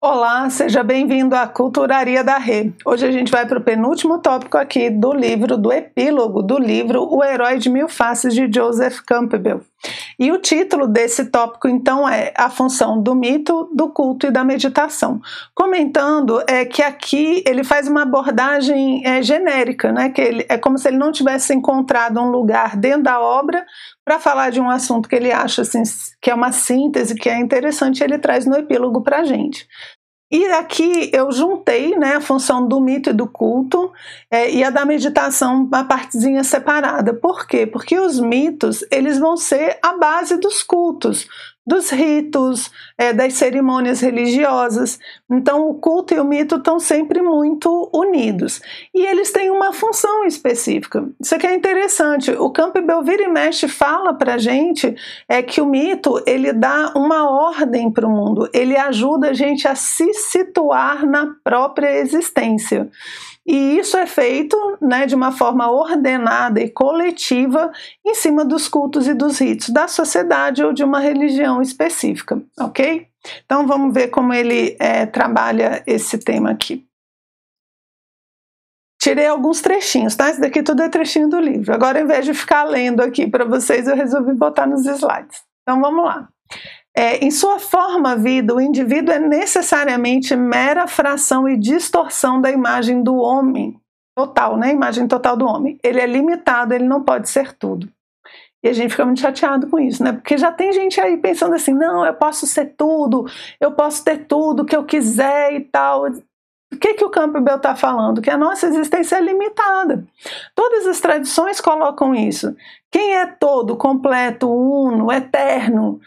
Olá, seja bem-vindo à Culturaria da Rê. Hoje a gente vai para o penúltimo tópico aqui do livro, do epílogo do livro O Herói de Mil Faces de Joseph Campbell. E o título desse tópico, então, é A Função do Mito, do Culto e da Meditação. Comentando é que aqui ele faz uma abordagem é, genérica, né? que ele, é como se ele não tivesse encontrado um lugar dentro da obra para falar de um assunto que ele acha assim, que é uma síntese, que é interessante, ele traz no epílogo para a gente. E aqui eu juntei né, a função do mito e do culto é, e a da meditação, uma partezinha separada. Por quê? Porque os mitos eles vão ser a base dos cultos dos ritos, é, das cerimônias religiosas. Então, o culto e o mito estão sempre muito unidos. E eles têm uma função específica. Isso aqui é interessante. O Campbell vira e mexe fala para gente é que o mito ele dá uma ordem para o mundo. Ele ajuda a gente a se situar na própria existência. E isso é feito né, de uma forma ordenada e coletiva em cima dos cultos e dos ritos da sociedade ou de uma religião específica, ok? Então vamos ver como ele é, trabalha esse tema aqui. Tirei alguns trechinhos, tá? Isso daqui tudo é trechinho do livro. Agora, ao invés de ficar lendo aqui para vocês, eu resolvi botar nos slides. Então vamos lá. É, em sua forma vida, o indivíduo é necessariamente mera fração e distorção da imagem do homem total, né? Imagem total do homem. Ele é limitado, ele não pode ser tudo. E a gente fica muito chateado com isso, né? Porque já tem gente aí pensando assim: não, eu posso ser tudo, eu posso ter tudo que eu quiser e tal. O que, que o Campbell está falando? Que a nossa existência é limitada. Todas as tradições colocam isso. Quem é todo, completo, uno, eterno,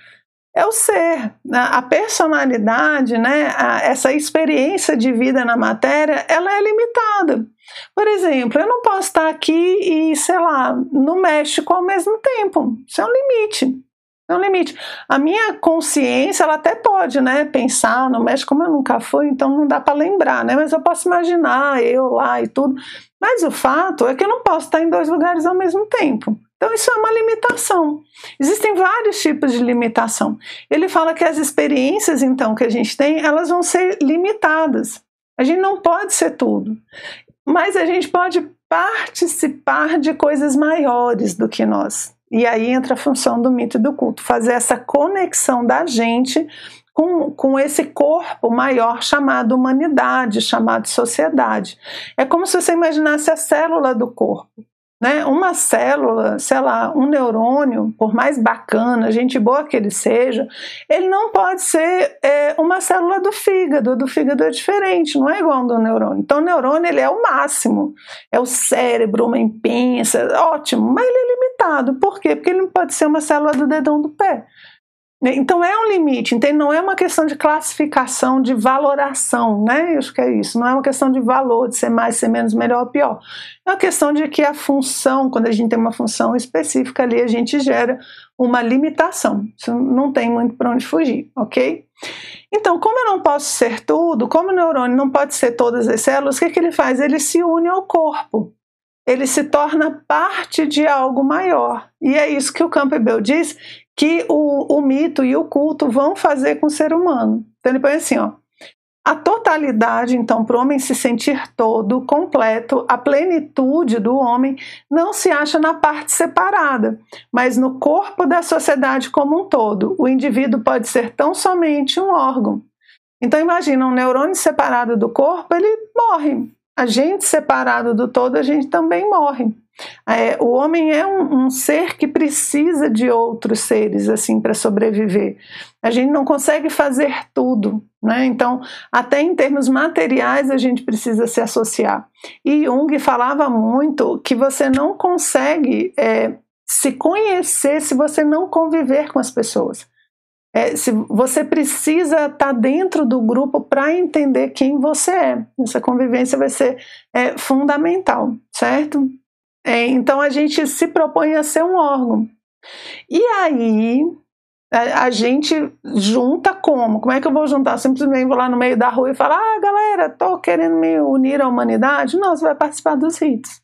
é o ser, né? a personalidade, né, essa experiência de vida na matéria, ela é limitada. Por exemplo, eu não posso estar aqui e, sei lá, no México ao mesmo tempo. Isso é um limite. É um limite. A minha consciência, ela até pode, né, pensar no México, como eu nunca fui, então não dá para lembrar, né, mas eu posso imaginar eu lá e tudo. Mas o fato é que eu não posso estar em dois lugares ao mesmo tempo. Então, isso é uma limitação. Existem vários tipos de limitação. Ele fala que as experiências, então, que a gente tem, elas vão ser limitadas. A gente não pode ser tudo. Mas a gente pode participar de coisas maiores do que nós. E aí entra a função do mito e do culto fazer essa conexão da gente com, com esse corpo maior chamado humanidade, chamado sociedade. É como se você imaginasse a célula do corpo. Né? Uma célula, sei lá, um neurônio, por mais bacana, gente boa que ele seja, ele não pode ser é, uma célula do fígado. Do fígado é diferente, não é igual ao do neurônio. Então, o neurônio ele é o máximo, é o cérebro, uma imprensa, ótimo, mas ele é limitado. Por quê? Porque ele não pode ser uma célula do dedão do pé. Então é um limite, entende? não é uma questão de classificação, de valoração, né? Eu acho que é isso. Não é uma questão de valor, de ser mais, ser menos, melhor ou pior. É uma questão de que a função, quando a gente tem uma função específica ali, a gente gera uma limitação. Isso não tem muito para onde fugir, ok? Então, como eu não posso ser tudo, como o neurônio não pode ser todas as células, o que, que ele faz? Ele se une ao corpo ele se torna parte de algo maior. E é isso que o Campbell diz que o, o mito e o culto vão fazer com o ser humano. Então ele põe assim, ó. A totalidade, então, para o homem se sentir todo, completo, a plenitude do homem não se acha na parte separada, mas no corpo da sociedade como um todo. O indivíduo pode ser tão somente um órgão. Então, imagina, um neurônio separado do corpo, ele morre. A gente separado do todo, a gente também morre. É, o homem é um, um, ser que precisa de outros seres assim para sobreviver. A gente não consegue fazer tudo, né? Então, até em termos materiais a gente precisa se associar. E Jung falava muito que você não consegue é, se conhecer se você não conviver com as pessoas. É, se você precisa estar tá dentro do grupo para entender quem você é. Essa convivência vai ser é, fundamental, certo? É, então a gente se propõe a ser um órgão. E aí a, a, gente junta como? Como é que eu vou juntar? Simplesmente vou lá no meio da rua e falar: ah, galera, tô querendo me unir à humanidade? Não, você vai participar dos ritos.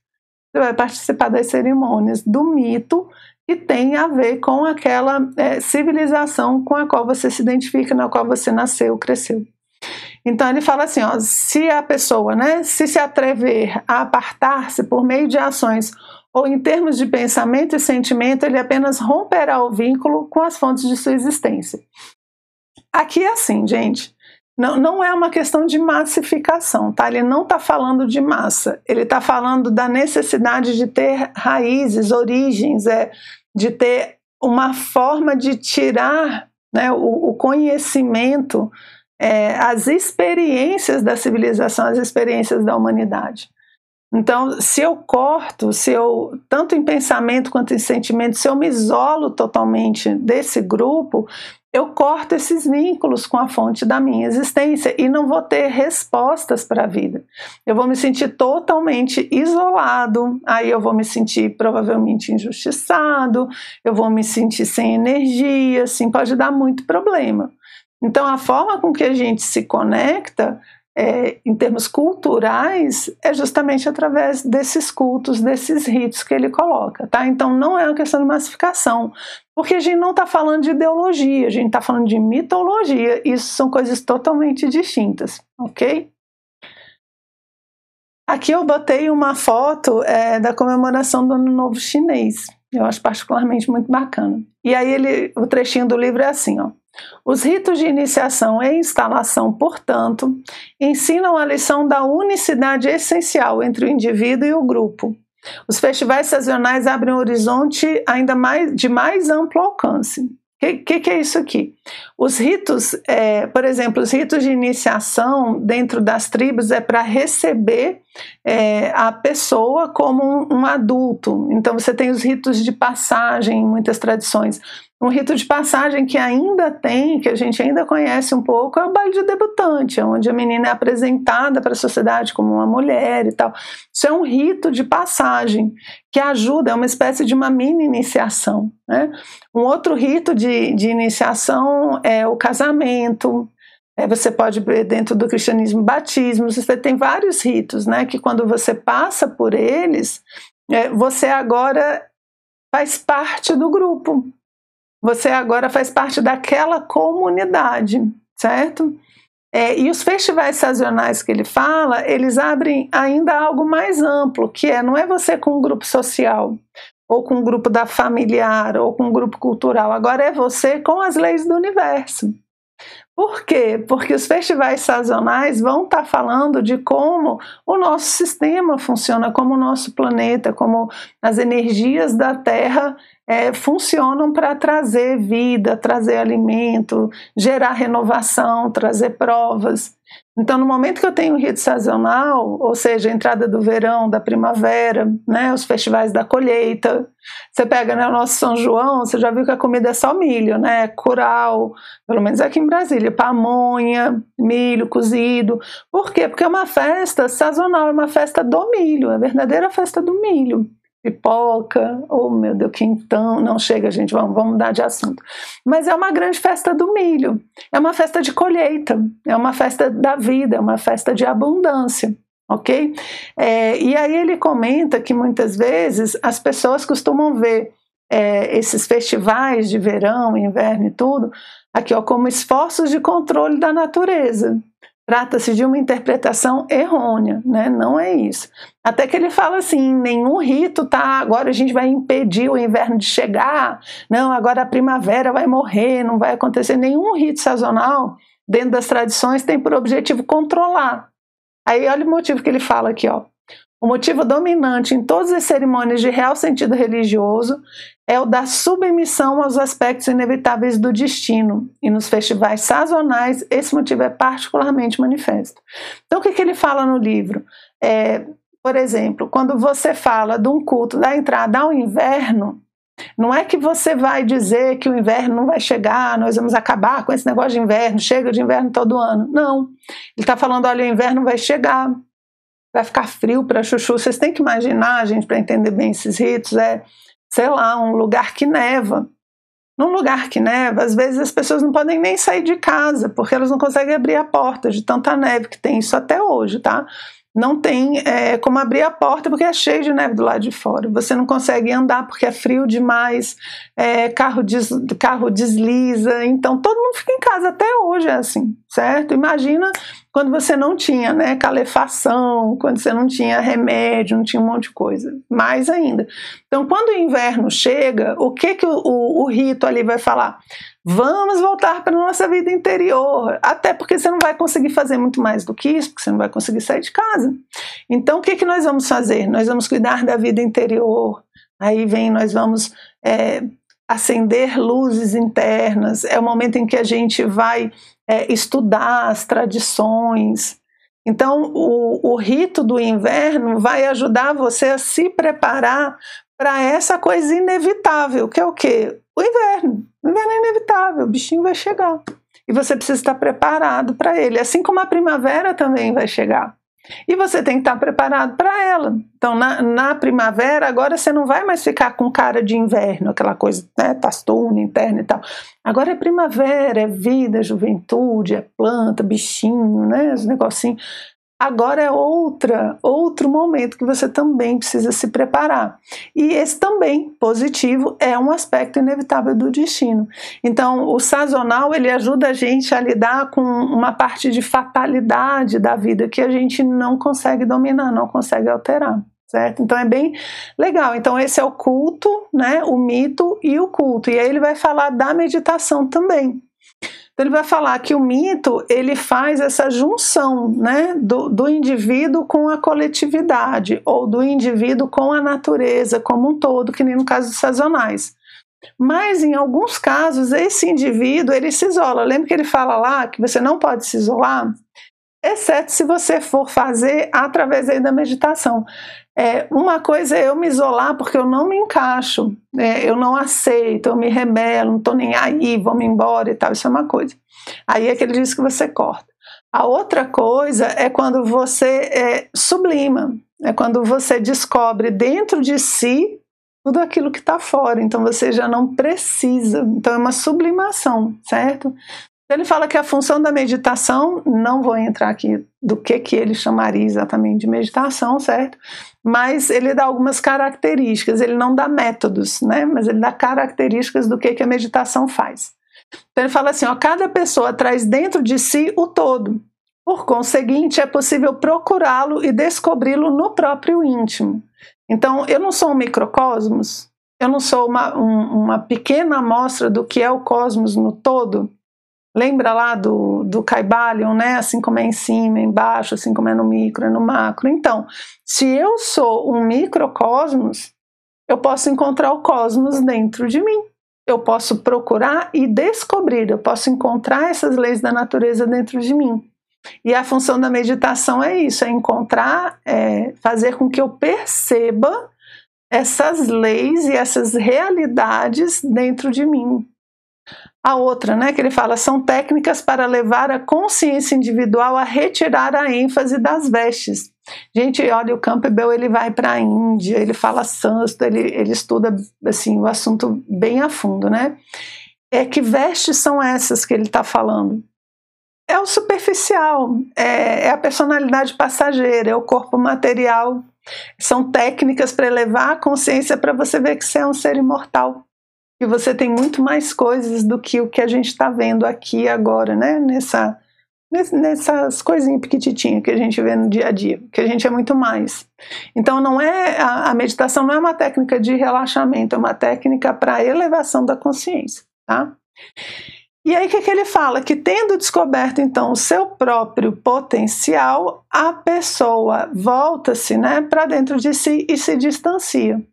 Você vai participar das cerimônias, do mito que tem a ver com aquela é, civilização com a qual você se identifica, na qual você nasceu, cresceu. Então ele fala assim, ó, se a pessoa, né, se se atrever a apartar-se por meio de ações ou em termos de pensamento e sentimento, ele apenas romperá o vínculo com as fontes de sua existência. Aqui é assim, gente. Não, não é uma questão de massificação, tá? Ele não está falando de massa, ele está falando da necessidade de ter raízes, origens, é, de ter uma forma de tirar né, o, o conhecimento, é, as experiências da civilização, as experiências da humanidade. Então, se eu corto, se eu, tanto em pensamento quanto em sentimento, se eu me isolo totalmente desse grupo, eu corto esses vínculos com a fonte da minha existência e não vou ter respostas para a vida. Eu vou me sentir totalmente isolado, aí eu vou me sentir provavelmente injustiçado, eu vou me sentir sem energia, assim, pode dar muito problema. Então, a forma com que a gente se conecta é, em termos culturais, é justamente através desses cultos, desses ritos que ele coloca, tá? Então não é uma questão de massificação, porque a gente não está falando de ideologia, a gente está falando de mitologia, isso são coisas totalmente distintas, ok? Aqui eu botei uma foto é, da comemoração do Ano Novo Chinês, eu acho particularmente muito bacana. E aí ele, o trechinho do livro é assim, ó. Os ritos de iniciação e instalação, portanto, ensinam a lição da unicidade essencial entre o indivíduo e o grupo. Os festivais sazonais abrem um horizonte ainda mais de mais amplo alcance. O que, que, que, é isso aqui? Os ritos, é, por exemplo, os ritos de iniciação dentro das tribos é para receber é, a pessoa como um, um adulto. Então você tem os ritos de passagem em muitas tradições. Um rito de passagem que ainda tem, que a gente ainda conhece um pouco, é o baile de debutante, onde a menina é apresentada para a sociedade como uma mulher e tal. Isso é um rito de passagem que ajuda, é uma espécie de uma mini iniciação. Né? Um outro rito de, de iniciação é o casamento, é, você pode ver dentro do cristianismo batismo, você tem vários ritos, né? Que quando você passa por eles, é, você agora faz parte do grupo você agora faz parte daquela comunidade, certo? É, e os festivais sazonais que ele fala, eles abrem ainda algo mais amplo, que é não é você com um grupo social, ou com um grupo da familiar, ou com um grupo cultural, agora é você com as leis do universo. Por quê? Porque os festivais sazonais vão estar tá falando de como o nosso sistema funciona, como o nosso planeta, como as energias da Terra é, funcionam para trazer vida, trazer alimento, gerar renovação, trazer provas. Então, no momento que eu tenho rito sazonal, ou seja, a entrada do verão, da primavera, né, os festivais da colheita, você pega né, o nosso São João, você já viu que a comida é só milho, né, curau, pelo menos aqui em Brasília, pamonha, milho cozido. Por quê? Porque é uma festa sazonal, é uma festa do milho, é a verdadeira festa do milho pipoca, oh meu Deus, quentão, não chega gente, vamos, vamos mudar de assunto. Mas é uma grande festa do milho, é uma festa de colheita, é uma festa da vida, é uma festa de abundância, ok? É, e aí ele comenta que muitas vezes as pessoas costumam ver é, esses festivais de verão, inverno e tudo, aqui ó, como esforços de controle da natureza. Trata-se de uma interpretação errônea, né? Não é isso. Até que ele fala assim: nenhum rito tá. Agora a gente vai impedir o inverno de chegar. Não, agora a primavera vai morrer, não vai acontecer. Nenhum rito sazonal dentro das tradições tem por objetivo controlar. Aí olha o motivo que ele fala aqui, ó. O motivo dominante em todas as cerimônias de real sentido religioso é o da submissão aos aspectos inevitáveis do destino, e nos festivais sazonais esse motivo é particularmente manifesto. Então, o que, que ele fala no livro? É, por exemplo, quando você fala de um culto da entrada ao inverno, não é que você vai dizer que o inverno não vai chegar, nós vamos acabar com esse negócio de inverno, chega de inverno todo ano. Não. Ele está falando: olha, o inverno vai chegar, vai ficar frio para chuchu. Vocês têm que imaginar, gente, para entender bem esses ritos, é, sei lá, um lugar que neva. Num lugar que neva, às vezes as pessoas não podem nem sair de casa, porque elas não conseguem abrir a porta de tanta neve que tem isso até hoje, tá? Não tem é, como abrir a porta porque é cheio de neve do lado de fora. Você não consegue andar porque é frio demais, é, carro, des, carro desliza. Então todo mundo fica em casa, até hoje é assim, certo? Imagina quando você não tinha né, calefação, quando você não tinha remédio, não tinha um monte de coisa. Mais ainda. Então, quando o inverno chega, o que, que o, o, o rito ali vai falar? Vamos voltar para a nossa vida interior, até porque você não vai conseguir fazer muito mais do que isso, porque você não vai conseguir sair de casa. Então, o que, que nós vamos fazer? Nós vamos cuidar da vida interior. Aí vem, nós vamos é, acender luzes internas. É o momento em que a gente vai é, estudar as tradições. Então, o, o rito do inverno vai ajudar você a se preparar para essa coisa inevitável, que é o quê? O inverno. O inverno é inevitável, o bichinho vai chegar. E você precisa estar preparado para ele, assim como a primavera também vai chegar. E você tem que estar preparado para ela. Então, na, na, primavera, agora você não vai mais ficar com cara de inverno, aquela coisa, né, tastume, interna e tal. Agora é primavera, é vida, é juventude, é planta, bichinho, né, os negocinhos. Agora é outra, outro momento que você também precisa se preparar. E esse também, positivo, é um aspecto inevitável do destino. Então, o sazonal, ele ajuda a gente a lidar com uma parte de fatalidade da vida que a gente não consegue dominar, não consegue alterar. Certo? Então é bem legal. Então esse é o culto, né? O mito e o culto. E aí ele vai falar da meditação também. Então ele vai falar que o mito ele faz essa junção né, do, do indivíduo com a coletividade, ou do indivíduo com a natureza como um todo, que nem no caso dos sazonais. Mas em alguns casos esse indivíduo ele se isola. Lembra que ele fala lá que você não pode se isolar, exceto se você for fazer através da meditação. É, uma coisa é eu me isolar porque eu não me encaixo, é, eu não aceito, eu me rebelo, não estou nem aí, vou-me embora e tal, isso é uma coisa. Aí é que ele diz que você corta. A outra coisa é quando você é, sublima, é quando você descobre dentro de si tudo aquilo que está fora, então você já não precisa, então é uma sublimação, certo? Ele fala que a função da meditação, não vou entrar aqui do que, que ele chamaria exatamente de meditação, certo? Mas ele dá algumas características, ele não dá métodos, né? Mas ele dá características do que, que a meditação faz. Então ele fala assim: ó, cada pessoa traz dentro de si o todo. Por conseguinte, é possível procurá-lo e descobri-lo no próprio íntimo. Então, eu não sou um microcosmos, eu não sou uma, um, uma pequena amostra do que é o cosmos no todo, Lembra lá do, do Caibalion, né? Assim como é em cima, embaixo, assim como é no micro, é no macro. Então, se eu sou um microcosmos, eu posso encontrar o cosmos dentro de mim. Eu posso procurar e descobrir, eu posso encontrar essas leis da natureza dentro de mim. E a função da meditação é isso: é encontrar, é fazer com que eu perceba essas leis e essas realidades dentro de mim. A outra, né, que ele fala, são técnicas para levar a consciência individual a retirar a ênfase das vestes. Gente, olha, o Campbell ele vai para a Índia, ele fala sânscrito, ele, ele estuda assim o assunto bem a fundo, né? É que vestes são essas que ele está falando? É o superficial, é, é a personalidade passageira, é o corpo material. São técnicas para elevar a consciência para você ver que você é um ser imortal que você tem muito mais coisas do que o que a gente está vendo aqui agora, né? Nessa, nessas coisinhas pequititinhas que a gente vê no dia a dia, que a gente é muito mais. Então não é a, a meditação não é uma técnica de relaxamento, é uma técnica para elevação da consciência, tá? E aí o que, que ele fala? Que tendo descoberto então o seu próprio potencial, a pessoa volta-se né, para dentro de si e se distancia.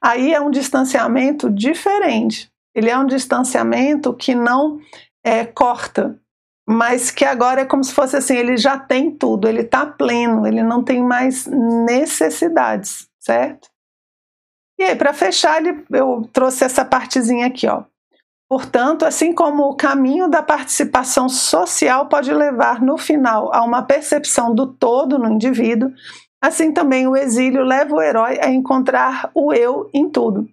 Aí é um distanciamento diferente. Ele é um distanciamento que não é, corta, mas que agora é como se fosse assim: ele já tem tudo, ele está pleno, ele não tem mais necessidades, certo? E aí, para fechar, eu trouxe essa partezinha aqui, ó. Portanto, assim como o caminho da participação social pode levar no final a uma percepção do todo no indivíduo, Assim também o exílio leva o herói a encontrar o eu em tudo.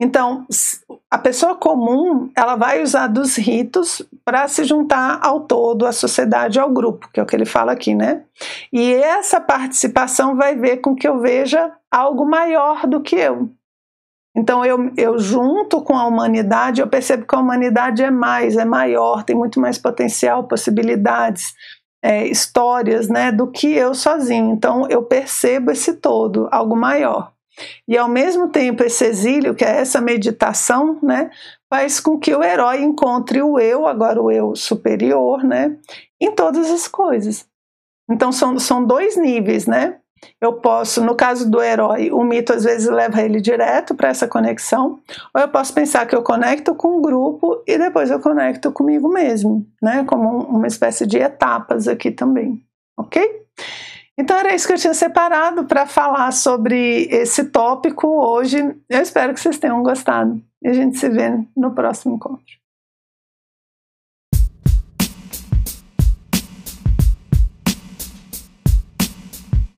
Então, a pessoa comum, ela vai usar dos ritos para se juntar ao todo, à sociedade, ao grupo, que é o que ele fala aqui, né? E essa participação vai ver com que eu veja algo maior do que eu. Então, eu, eu junto com a humanidade, eu percebo que a humanidade é mais, é maior, tem muito mais potencial, possibilidades, é, histórias, né, do que eu sozinho. Então, eu percebo esse todo, algo maior. E ao mesmo tempo, esse exílio, que é essa meditação, né, faz com que o herói encontre o eu, agora o eu superior, né, em todas as coisas. Então são, são dois níveis, né? Eu posso, no caso do herói, o mito às vezes leva ele direto para essa conexão, ou eu posso pensar que eu conecto com o grupo e depois eu conecto comigo mesmo, né? Como uma espécie de etapas aqui também, ok? Então era isso que eu tinha separado para falar sobre esse tópico hoje. Eu espero que vocês tenham gostado. E a gente se vê no próximo encontro.